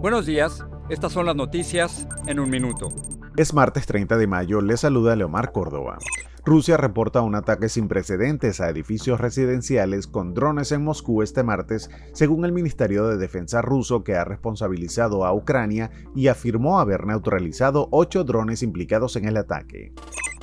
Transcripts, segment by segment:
Buenos días. Estas son las noticias en un minuto. Es martes 30 de mayo. Le saluda Leomar Córdoba. Rusia reporta un ataque sin precedentes a edificios residenciales con drones en Moscú este martes, según el Ministerio de Defensa ruso que ha responsabilizado a Ucrania y afirmó haber neutralizado ocho drones implicados en el ataque.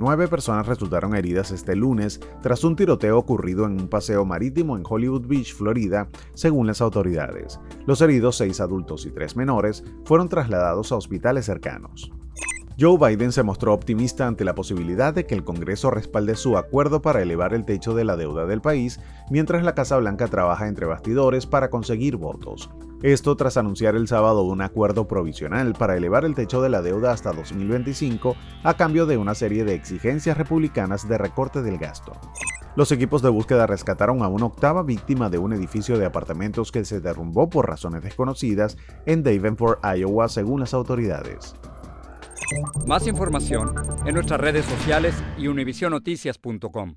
Nueve personas resultaron heridas este lunes tras un tiroteo ocurrido en un paseo marítimo en Hollywood Beach, Florida, según las autoridades. Los heridos, seis adultos y tres menores, fueron trasladados a hospitales cercanos. Joe Biden se mostró optimista ante la posibilidad de que el Congreso respalde su acuerdo para elevar el techo de la deuda del país, mientras la Casa Blanca trabaja entre bastidores para conseguir votos. Esto tras anunciar el sábado un acuerdo provisional para elevar el techo de la deuda hasta 2025 a cambio de una serie de exigencias republicanas de recorte del gasto. Los equipos de búsqueda rescataron a una octava víctima de un edificio de apartamentos que se derrumbó por razones desconocidas en Davenport, Iowa, según las autoridades. Más información en nuestras redes sociales y univisionoticias.com.